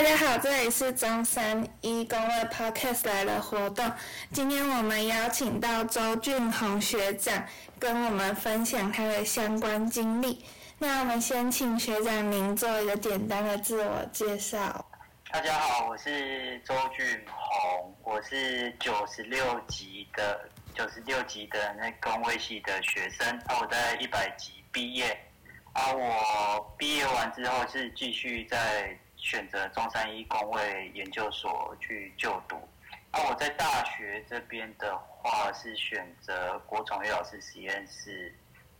大家好，这里是中山一公卫 Podcast 来的活动。今天我们邀请到周俊宏学长跟我们分享他的相关经历。那我们先请学长您做一个简单的自我介绍。大家好，我是周俊宏，我是九十六级的九十六级的那工卫系的学生，啊，我在一百级毕业，啊，我毕业完之后是继续在选择中山医工卫研究所去就读，啊，我在大学这边的话是选择国宠叶老师实验室，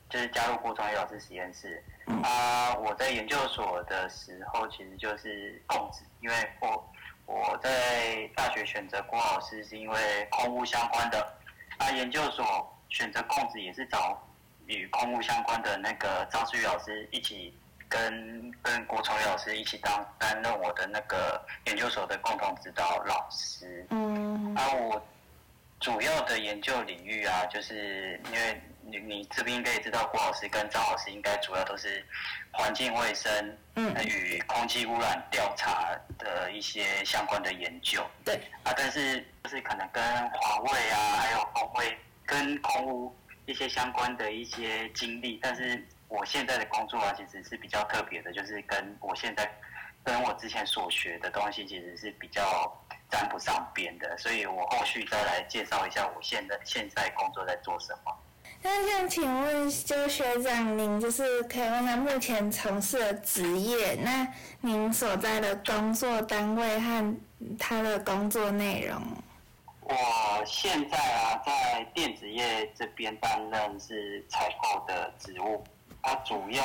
就是加入国宠叶老师实验室，啊，我在研究所的时候其实就是供职。因为我我在大学选择郭老师是因为空屋相关的，那，研究所选择供子也是找与空屋相关的那个张思玉老师一起跟跟郭崇宇老师一起当担任我的那个研究所的共同指导老师。嗯，啊，我主要的研究领域啊，就是因为。你你这边应该也知道，郭老师跟张老师应该主要都是环境卫生嗯与空气污染调查的一些相关的研究。对啊，但是就是可能跟华卫啊，还有工卫跟空污一些相关的一些经历。但是我现在的工作啊，其实是比较特别的，就是跟我现在跟我之前所学的东西，其实是比较沾不上边的。所以我后续再来介绍一下我现在现在工作在做什么。那想请问，就学长您就是可以问他目前从事的职业，那您所在的工作单位和他的工作内容。我现在啊，在电子业这边担任是采购的职务，它主要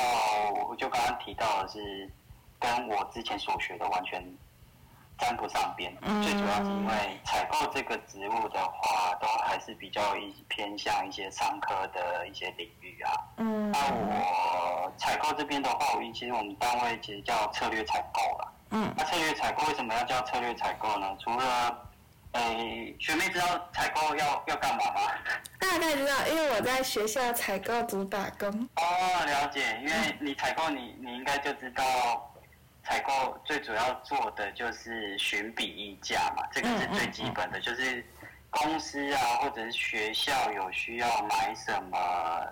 我就刚刚提到的是跟我之前所学的完全。沾不上边，最主要是因为采购这个职务的话，都还是比较一偏向一些商科的一些领域啊。嗯，那我采购这边的话，我其实我们单位其实叫策略采购了。嗯，那策略采购为什么要叫策略采购呢？除了，诶，学妹知道采购要要干嘛吗？大概知道，因为我在学校采购组打工。哦，了解，因为你采购你你应该就知道。采购最主要做的就是寻比议价嘛，这个是最基本的。就是公司啊，或者是学校有需要买什么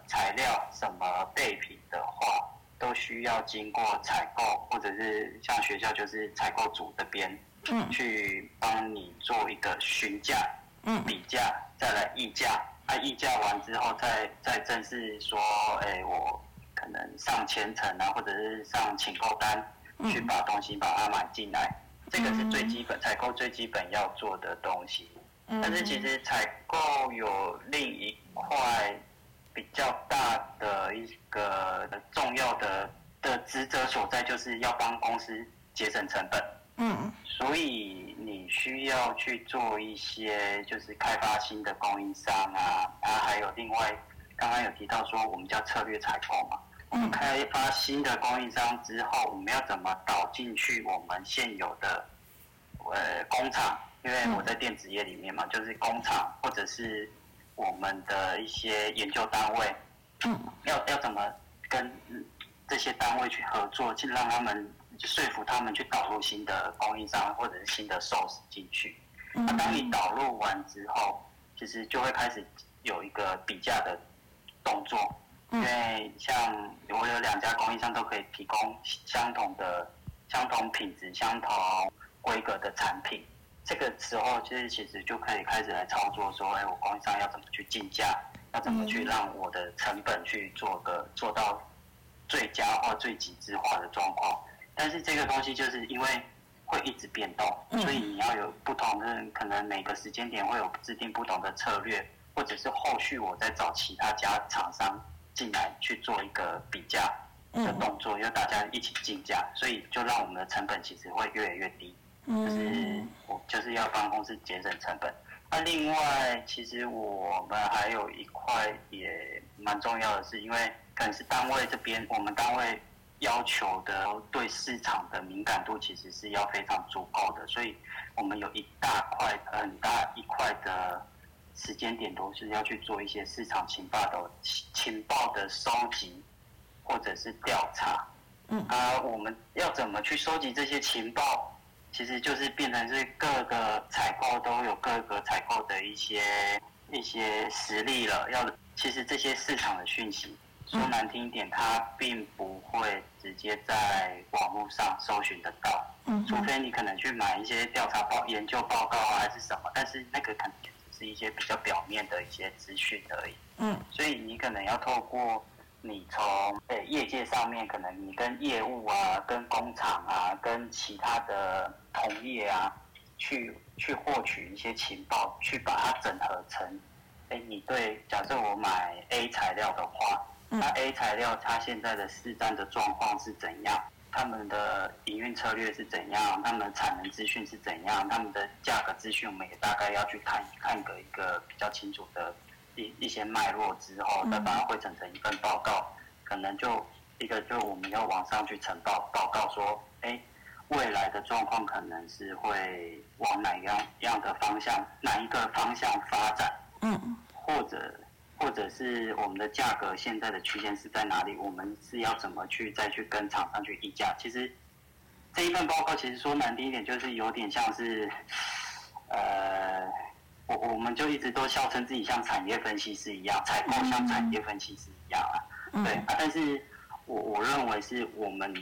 材料、什么备品的话，都需要经过采购，或者是像学校就是采购组这边，嗯，去帮你做一个询价、嗯，比价，再来议价。啊，议价完之后，再再正式说，哎，我可能上千层啊，或者是上请购单。去把东西把它买进来，这个是最基本采购最基本要做的东西。但是其实采购有另一块比较大的一个重要的的职责所在，就是要帮公司节省成本。嗯，所以你需要去做一些就是开发新的供应商啊，啊，还有另外刚刚有提到说我们叫策略采购嘛。我们开发新的供应商之后，我们要怎么导进去我们现有的呃工厂？因为我在电子业里面嘛，就是工厂或者是我们的一些研究单位，嗯，要要怎么跟这些单位去合作，去让他们说服他们去导入新的供应商或者是新的 source 进去。那当你导入完之后，其实就会开始有一个比价的动作。因为像我有两家供应商都可以提供相同的、相同品质、相同规格的产品，这个时候其实其实就可以开始来操作，说，哎，我供应商要怎么去竞价，要怎么去让我的成本去做个做到最佳化、最极致化的状况。但是这个东西就是因为会一直变动，所以你要有不同的，可能每个时间点会有制定不同的策略，或者是后续我再找其他家厂商。进来去做一个比价的动作，要大家一起竞价，所以就让我们的成本其实会越来越低。就是我就是要帮公司节省成本。那另外，其实我们还有一块也蛮重要的是，因为可能是单位这边，我们单位要求的对市场的敏感度其实是要非常足够的，所以我们有一大块很大一块的。时间点都是要去做一些市场情报的情报的收集或者是调查。嗯啊，我们要怎么去收集这些情报？其实就是变成是各个采购都有各个采购的一些一些实力了。要其实这些市场的讯息，说难听一点，它并不会直接在网络上搜寻得到，嗯除非你可能去买一些调查报、研究报告啊，还是什么，但是那个可能也只是一些比较表面的一些资讯而已。嗯所以你可能要透过你从呃业界上面，可能你跟业务啊、跟工厂啊、跟其他的同业啊，去去获取一些情报，去把它整合成，哎，你对，假设我买 A 材料的话，嗯那 A 材料它现在的市占的状况是怎样？他们的营运策略是怎样？他们的产能资讯是怎样？他们的价格资讯，我们也大概要去看看个一个比较清楚的一一些脉络之后，再把它汇整成一份报告。可能就一个就我们要往上去呈报报告说，哎，未来的状况可能是会往哪样样的方向，哪一个方向发展？嗯或者或者是我们的价格现在的区间是在哪里？我们是要怎么去再去跟厂商去议价？其实这一份报告其实说难听一点，就是有点像是，呃，我我们就一直都笑称自己像产业分析师一样，采购像产业分析师一样啊。对啊，但是我我认为是我们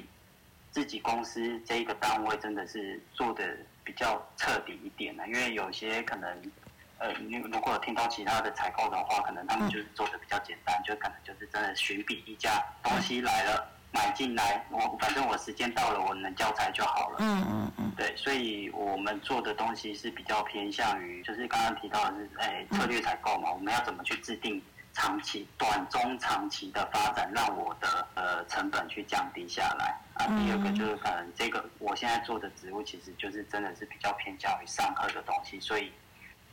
自己公司这一个单位真的是做的比较彻底一点的，因为有些可能。呃，你如果有听到其他的采购的话，可能他们就是做的比较简单，就可能就是真的寻比议价，东西来了买进来，我反正我时间到了，我能交差就好了。嗯嗯嗯对，所以我们做的东西是比较偏向于，就是刚刚提到的是，哎，策略采购嘛，我们要怎么去制定长期、短中长期的发展，让我的呃成本去降低下来。啊，第二个就是可能这个我现在做的职务，其实就是真的是比较偏向于上课的东西，所以。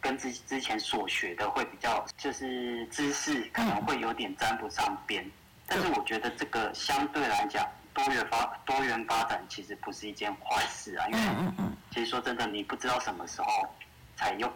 跟之之前所学的会比较，就是知识可能会有点沾不上边，但是我觉得这个相对来讲，多元发多元发展其实不是一件坏事啊，因为其实说真的，你不知道什么时候才用，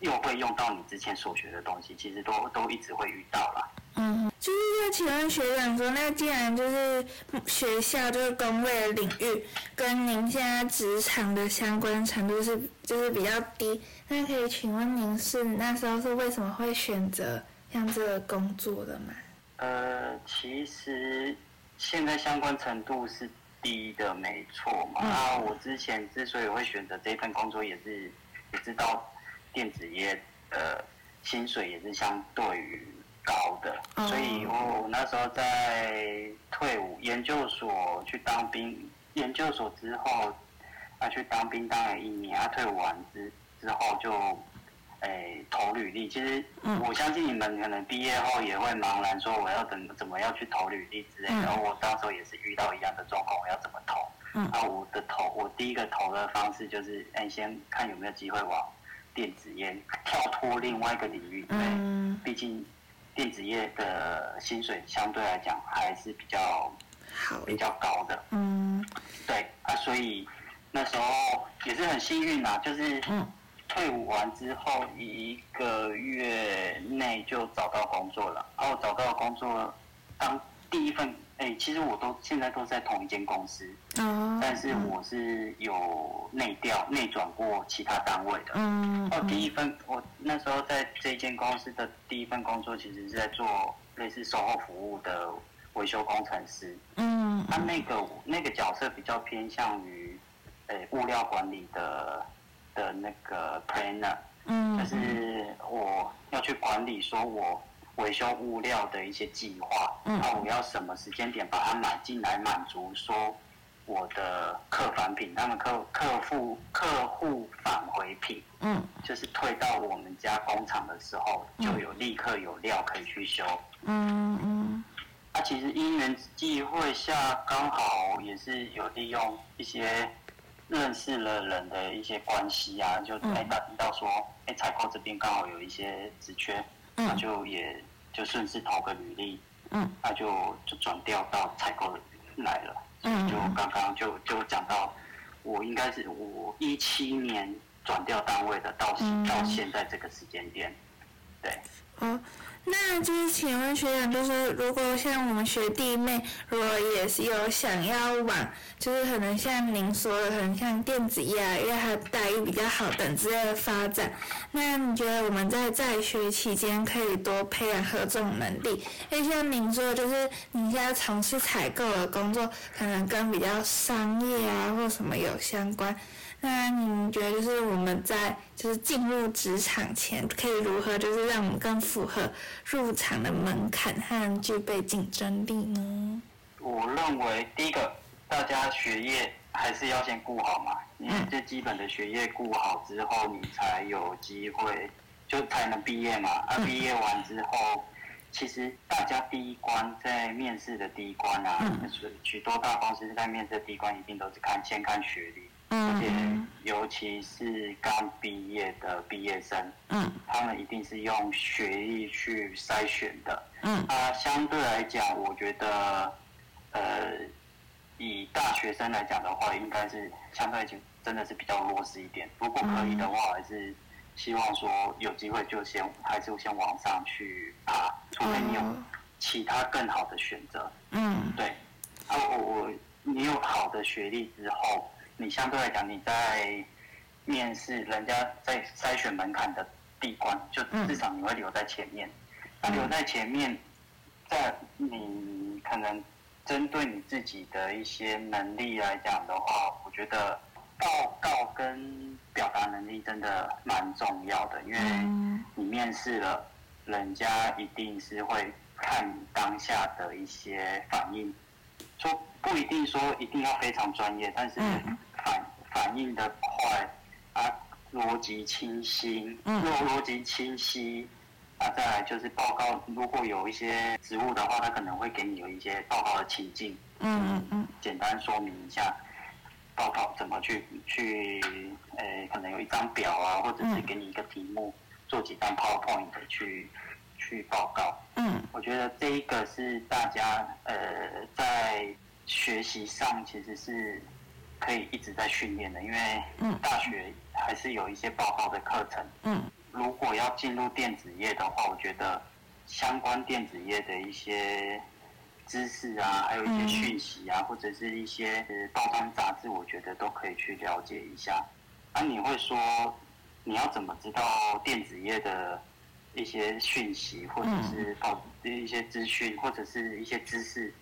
又会用到你之前所学的东西，其实都都一直会遇到啦。嗯，就是要请问学长说，那既然就是学校就是工位的领域跟您现在职场的相关程度是就是比较低，那可以请问您是那时候是为什么会选择像这个工作的吗？呃，其实现在相关程度是低的，没错嘛。嗯那我之前之所以会选择这份工作，也是也知道电子业的薪水也是相对于高的，哦所以我我那时候在退伍研究所去当兵，研究所之后啊去当兵当了一年，啊退伍完之之后就。诶，投履历，其实嗯。我相信你们可能毕业后也会茫然，说我要怎么怎么样去投履历之类的。嗯。然后我到时候也是遇到一样的状况，我要怎么投？嗯。然后我的投，我第一个投的方式就是，哎，先看有没有机会往电子业跳脱另外一个领域，对，嗯，毕竟电子业的薪水相对来讲还是比较好，比较高的，嗯。对啊，所以那时候也是很幸运啊，就是嗯退伍完之后一个月内就找到工作了，然后找到工作当第一份，哎，其实我都现在都在同一间公司，哦，但是我是有内调内转过其他单位的。嗯哦，第一份我那时候在这间公司的第一份工作，其实是在做类似售后服务的维修工程师。嗯他那个那个角色比较偏向于，呃，物料管理的的那个 planner，嗯，就是我要去管理说我维修物料的一些计划，嗯。那我要什么时间点把它买进来，满足说我的客返品，他们客客户客户返回品，嗯。就是退到我们家工厂的时候，就有立刻有料可以去修。嗯嗯。他其实因缘际会下，刚好也是有利用一些认识了人的一些关系啊，就嗯。哎打听到说，哎采购这边刚好有一些职缺，那嗯就也就顺势投个履历，嗯。那就就转调到采购来了。嗯就刚刚就就讲到，我应该是我一七年转调单位的，到嗯。到现在这个时间点，对。哦，那就是请问学长，就是如果像我们学弟妹，如果也是有想要往，就是可能像您说的，可能像电子业啊，因为它待遇比较好等之类的发展，那你觉得我们在在学期间可以多培养何种能力？因为像您说，就是你现在从事采购的工作，可能跟比较商业啊或什么有相关。那你觉得就是我们在就是进入职场前，可以如何就是让我们更符合入场的门槛和具备竞争力呢？我认为第一个，大家学业还是要先顾好嘛，你最基本的学业顾好之后，你才有机会就才能毕业嘛。啊，毕业完之后，其实大家第一关在面试的第一关啊，许许多大公司在面试的第一关一定都是看先看学历。而且，尤其是刚毕业的毕业生，嗯，他们一定是用学历去筛选的，嗯，啊，相对来讲，我觉得，呃，以大学生来讲的话，应该是相对就真的是比较弱势一点。如果可以的话，还是希望说有机会就先还是先往上去爬，除非你有其他更好的选择，嗯，对，啊，我我你有好的学历之后。你相对来讲，你在面试人家在筛选门槛的地关，就至少你会留在前面。那留在前面，在你可能针对你自己的一些能力来讲的话，我觉得报告跟表达能力真的蛮重要的，因为你面试了，人家一定是会看你当下的一些反应，说不一定说一定要非常专业，但是。反反应的快啊，逻辑清晰，嗯，逻辑清晰，啊，再来就是报告，如果有一些职务的话，他可能会给你有一些报告的情境，嗯嗯嗯，简单说明一下报告怎么去去，呃，可能有一张表啊，或者是给你一个题目，做几张 PowerPoint 去去报告，嗯，我觉得这一个是大家呃在学习上其实是。可以一直在训练的，因为大学还是有一些报告的课程。嗯，如果要进入电子业的话，我觉得相关电子业的一些知识啊，还有一些讯息啊，或者是一些报章杂志，我觉得都可以去了解一下。那你会说，你要怎么知道电子业的一些讯息，或者是报一些资讯，或者是一些知识，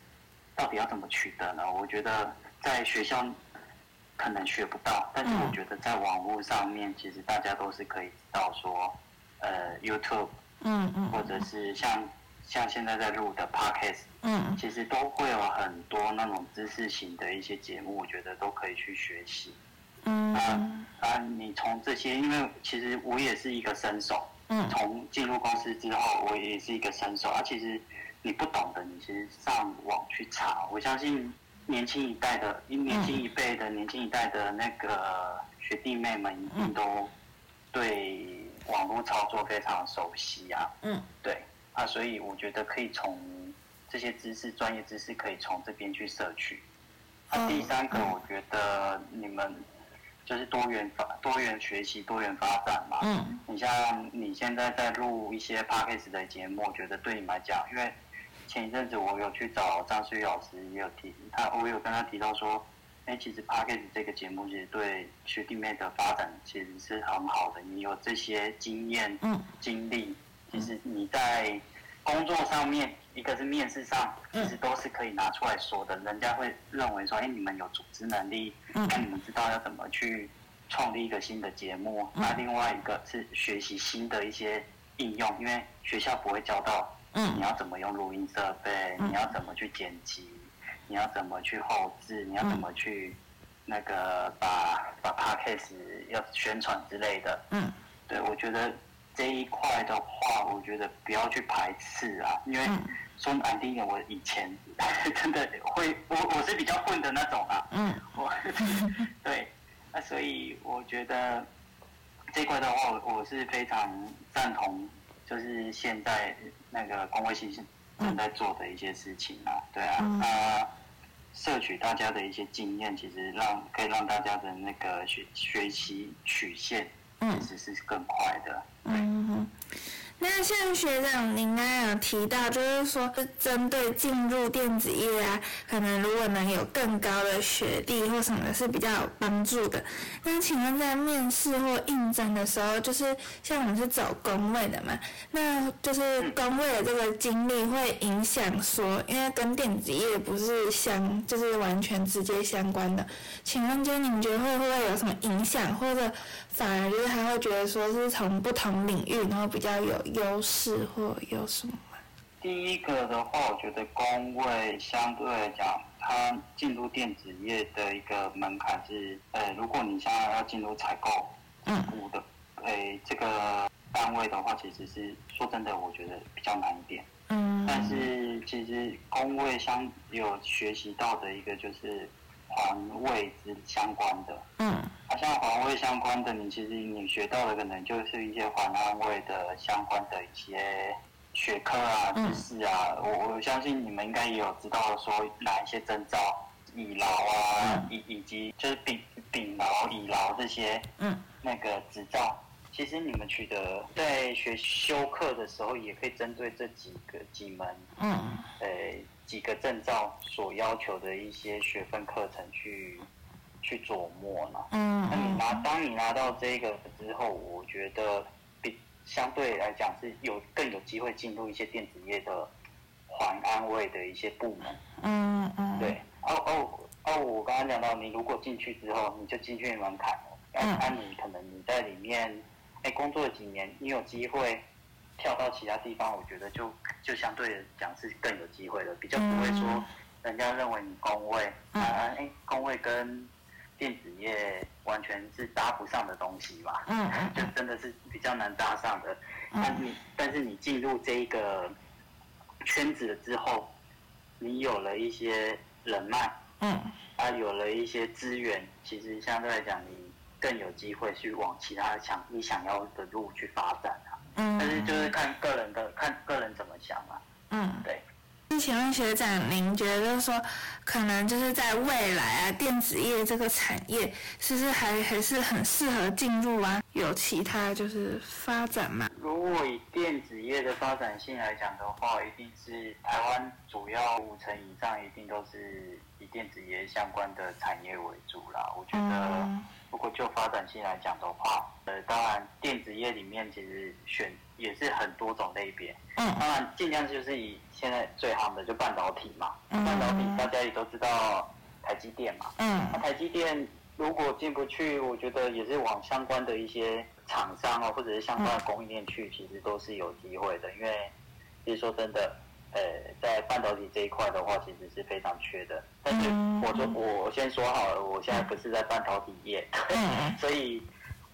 到底要怎么取得呢？我觉得在学校。可能学不到，但是我觉得在网络上面，其实大家都是可以知道说，呃，YouTube，嗯嗯，或者是像像现在在录的 Podcast，嗯，其实都会有很多那种知识型的一些节目，我觉得都可以去学习。嗯。啊啊，你从这些，因为其实我也是一个新手，嗯，从进入公司之后，我也是一个新手，啊，其实你不懂的，你其实上网去查，我相信。年轻一代的，年轻一辈的，年轻一代的那个学弟妹们一定都对网络操作非常熟悉啊。嗯，对啊，所以我觉得可以从这些知识、专业知识可以从这边去摄取。啊，第三个，我觉得你们就是多元发、多元学习、多元发展嘛。嗯，你像你现在在录一些 podcast 的节目，我觉得对你们来讲，因为。前一阵子我有去找张思玉老师，也有提他，我有跟他提到说，哎，其实 p a r k e t 这个节目其实对学弟妹的发展其实是很好的。你有这些经验、经历，其实你在工作上面，一个是面试上，其实都是可以拿出来说的。人家会认为说，哎，你们有组织能力，那你们知道要怎么去创立一个新的节目。那另外一个是学习新的一些应用，因为学校不会教到。你要怎么用录音设备？你要怎么去剪辑？你要怎么去后置？你要怎么去那个把把 podcast 要宣传之类的？嗯，对，我觉得这一块的话，我觉得不要去排斥啊，因为说难听点，我以前 真的会，我我是比较混的那种啊。嗯，我对，那所以我觉得这块的话，我是非常赞同。就是现在那个工会系正在做的一些事情啊，对啊，他摄取大家的一些经验，其实让可以让大家的那个学学习曲线其实是更快的。嗯哼，那像学长您刚刚有提到，就是说针对进入电子业啊，可能如果能有更高的学历或什么的是比较有帮助的。那请问在面试或应征的时候，就是像我们是走工位的嘛，那就是工位的这个经历会影响说，因为跟电子业不是相，就是完全直接相关的。请问就你们觉得会不会有什么影响，或者反而就是他会觉得说是从不同领域，然后比较有优势或有什么？第一个的话，我觉得工位相对来讲，它进入电子业的一个门槛是，呃，如果你现在要进入采购部的，诶，这个单位的话，其实是说真的，我觉得比较难一点。嗯。但是其实工位相有学习到的一个就是环卫之相关的。嗯。啊，像环卫相关的，你其实你学到的可能就是一些环安卫的相关的一些。学科啊，知识啊，我我相信你们应该也有知道说哪一些证照，乙劳啊，以以及就是丙丙劳、乙劳这些，嗯，那个执照，其实你们取得在学修课的时候，也可以针对这几个几门，嗯，呃，几个证照所要求的一些学分课程去去琢磨呢。嗯，那你拿当你拿到这个之后，我觉得比。相对来讲是有更有机会进入一些电子业的环安卫的一些部门。嗯嗯。对，哦哦哦，我刚刚讲到，你如果进去之后，你就进去门槛了。嗯。那你可能你在里面，哎，工作了几年，你有机会跳到其他地方，我觉得就就相对讲是更有机会的，比较不会说人家认为你工位啊，哎，工位跟。电子业完全是搭不上的东西吧？嗯，就真的是比较难搭上的。但你但是你进入这一个圈子了之后，你有了一些人脉，嗯，啊，有了一些资源，其实相对来讲，你更有机会去往其他想你想要的路去发展啊。嗯，但是就是看个人的，看个人怎么想啊。嗯，对。请问学长，您觉得说，可能就是在未来啊，电子业这个产业，是不是还还是很适合进入啊？有其他就是发展吗？如果以电子业的发展性来讲的话，一定是台湾主要五成以上，一定都是以电子业相关的产业为主啦。我觉得，如果就发展性来讲的话，呃，当然电子业里面其实选也是很多种类别。嗯。当然，尽量就是以现在最夯的就半导体嘛。嗯。半导体大家也都知道台积电嘛。嗯。那台积电如果进不去，我觉得也是往相关的一些厂商啊，或者是相关的供应链去，其实都是有机会的。因为其实说真的，呃，在半导体这一块的话，其实是非常缺的。但是我说我先说好了，我现在不是在半导体业，所以。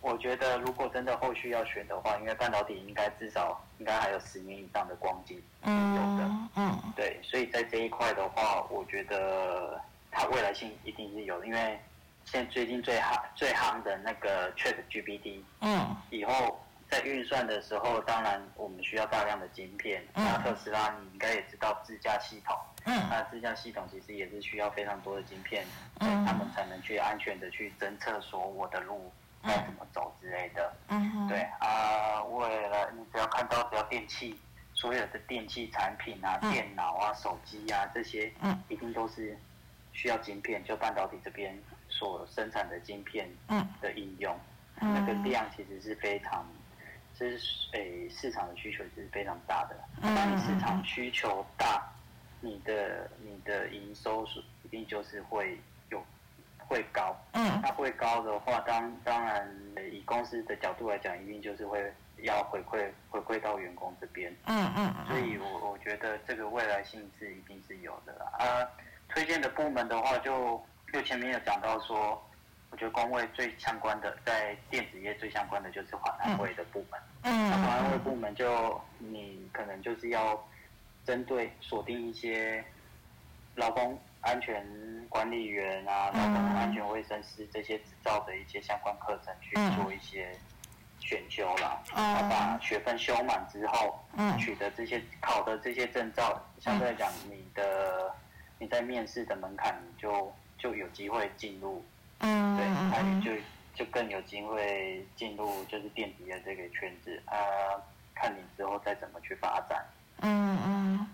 我觉得，如果真的后续要选的话，因为半导体应该至少应该还有十年以上的光景有的，嗯，对，所以在这一块的话，我觉得它未来性一定是有，因为现在最近最夯最夯的那个 Chat GPT，嗯，以后在运算的时候，当然我们需要大量的晶片，那特斯拉你应该也知道自驾系统，嗯，那自驾系统其实也是需要非常多的晶片，嗯，他们才能去安全的去侦测说我的路。该怎么走之类的，嗯对啊，为了你只要看到只要电器，所有的电器产品啊、电脑啊、手机啊这些，嗯，一定都是需要晶片，就半导体这边所生产的晶片，嗯，的应用，那个量其实是非常，这是诶市场的需求是非常大的，当你市场需求大，你的你的营收是一定就是会有。会高，嗯，那会高的话，当当然以公司的角度来讲，一定就是会要回馈回馈到员工这边，嗯嗯，所以我我觉得这个未来性是一定是有的啊。推荐的部门的话，就就前面有讲到说，我觉得工位最相关的，在电子业最相关的就是环安卫的部门，嗯，那环安卫部门就你可能就是要针对锁定一些劳工。安全管理员啊，劳工安全卫生师这些执照的一些相关课程去做一些选修了，把学分修满之后，取得这些考的这些证照，相对来讲，你的你在面试的门槛就就有机会进入，对，那你就就更有机会进入就是电子的这个圈子啊。看你之后再怎么去发展。嗯嗯，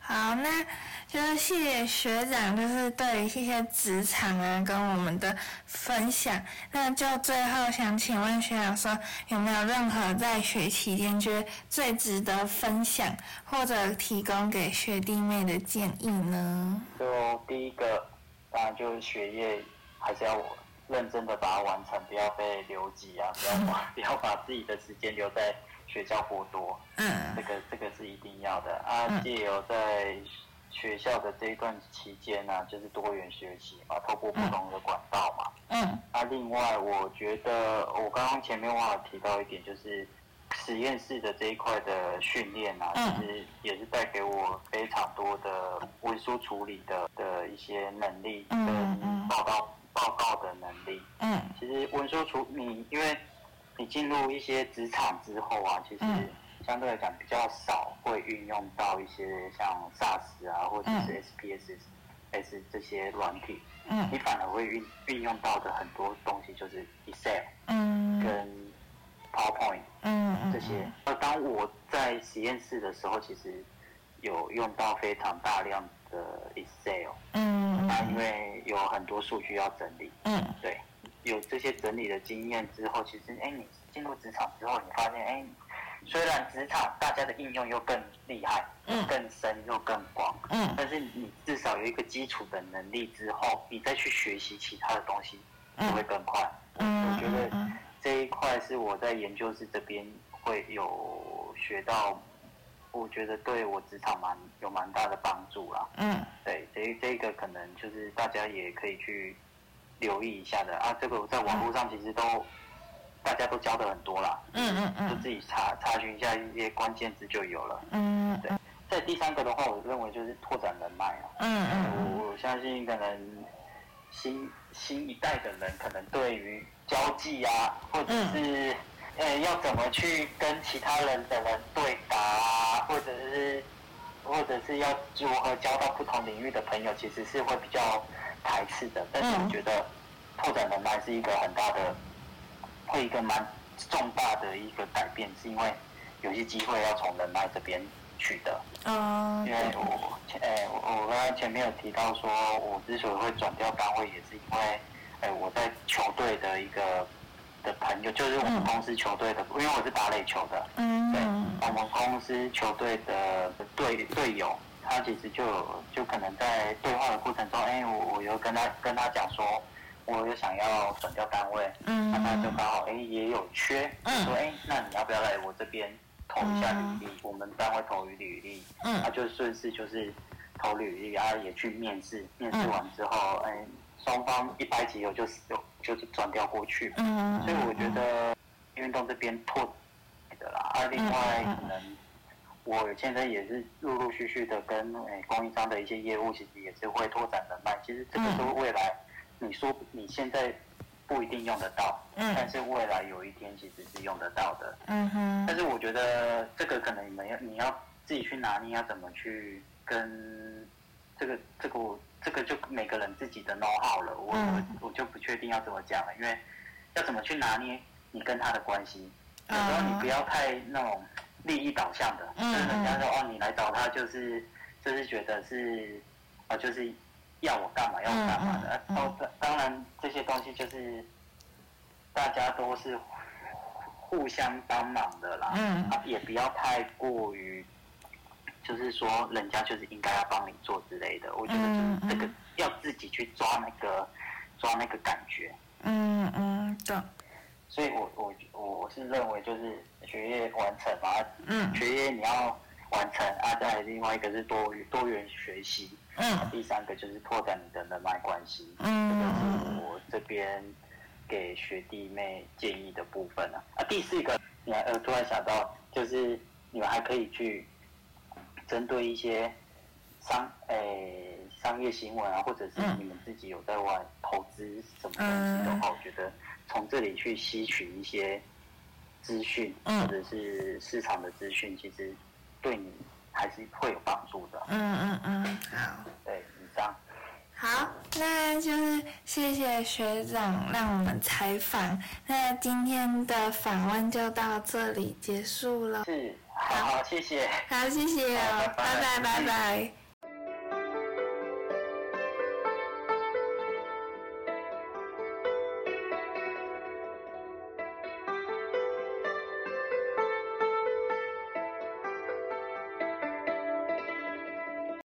好，那就是谢谢学长，就是对于一些职场啊跟我们的分享。那就最后想请问学长说，有没有任何在学期间觉得最值得分享或者提供给学弟妹的建议呢？就第一个，当然就是学业还是要认真的把它完成，不要被留级啊，不要把 不要把自己的时间留在。学校过多，嗯，这个这个是一定要的啊。借由在学校的这一段期间呢，就是多元学习嘛，透过不同的管道嘛，嗯。啊，另外我觉得我刚刚前面忘了提到一点，就是实验室的这一块的训练啊，其实也是带给我非常多的文书处理的的一些能力，跟报告报告的能力。嗯。其实文书处你，因为你进入一些职场之后啊，其实相对来讲比较少会运用到一些像 SaaS 啊，或者是 SPSS 这些软体。嗯。你反而会运运用到的很多东西就是 Excel，嗯，跟 PowerPoint，嗯这些。那当我在实验室的时候，其实有用到非常大量的 Excel。嗯。那，因为有很多数据要整理。嗯。对。有这些整理的经验之后，其实哎，你进入职场之后，你发现哎，虽然职场大家的应用又更厉害，嗯，更深又更广，嗯，但是你至少有一个基础的能力之后，你再去学习其他的东西就会更快。嗯，我觉得这一块是我在研究室这边会有学到，我觉得对我职场蛮有蛮大的帮助啦。嗯，对，这这个可能就是大家也可以去。留意一下的啊，这个在网络上其实都大家都教的很多啦，嗯嗯嗯，就自己查查询一下一些关键字就有了。嗯，对。在第三个的话，我认为就是拓展人脉啊。嗯嗯。我相信可能新新一代的人可能对于交际啊，或者是呃要怎么去跟其他人的人对答啊，或者是或者是要如何交到不同领域的朋友，其实是会比较。排斥的，但是我觉得拓展人脉是一个很大的，会一个蛮重大的一个改变，是因为有些机会要从人脉这边取得。嗯。因为我前诶，我刚刚前面有提到说，我之所以会转掉单位，也是因为，诶，我在球队的一个的朋友，就是我们公司球队的，因为我是打垒球的。嗯。对，我们公司球队的队队友。他其实就就可能在对话的过程中，哎，我我又跟他跟他讲说，我有想要转掉单位，嗯，那他就刚好哎也有缺，嗯，说哎，那你要不要来我这边投一下履历？我们单位投履历，嗯，他就顺势就是投履历，然后也去面试，面试完之后，哎，双方一拍即合，就就就是转调过去，嗯，所以我觉得运动这边拓的啦，啊，另外可能。我现在也是陆陆续续的跟诶供应商的一些业务，其实也是会拓展人脉。其实这个是未来，你说你现在不一定用得到，但是未来有一天其实是用得到的。嗯哼。但是我觉得这个可能你们要你要自己去拿捏，要怎么去跟这个这个这个就每个人自己的 know how 了。我我我就不确定要怎么讲了，因为要怎么去拿捏你跟他的关系，有时候你不要太那种。利益导向的，就是人家说哦，你来找他就是就是觉得是啊，就是要我干嘛要干嘛的。当当然这些东西就是大家都是互相帮忙的啦，也不要太过于就是说人家就是应该要帮你做之类的。我觉得就是这个要自己去抓那个抓那个感觉。嗯嗯，对。所以我我我是认为就是学业完成嘛，嗯，学业你要完成啊，再另外一个是多多元学习，嗯，第三个就是拓展你的人脉关系，嗯，这个是我这边给学弟妹建议的部分啊。啊，第四个，你还呃突然想到，就是你们还可以去针对一些商，诶，商业新闻啊，或者是你们自己有在外投资什么东西的话，我觉得从这里去吸取一些资讯，或者是市场的资讯，其实对你还是会有帮助的。嗯嗯嗯。好，对，以上。好，那就是谢谢学长让我们采访。那今天的访问就到这里结束了。是。好谢谢。好谢谢拜拜拜拜。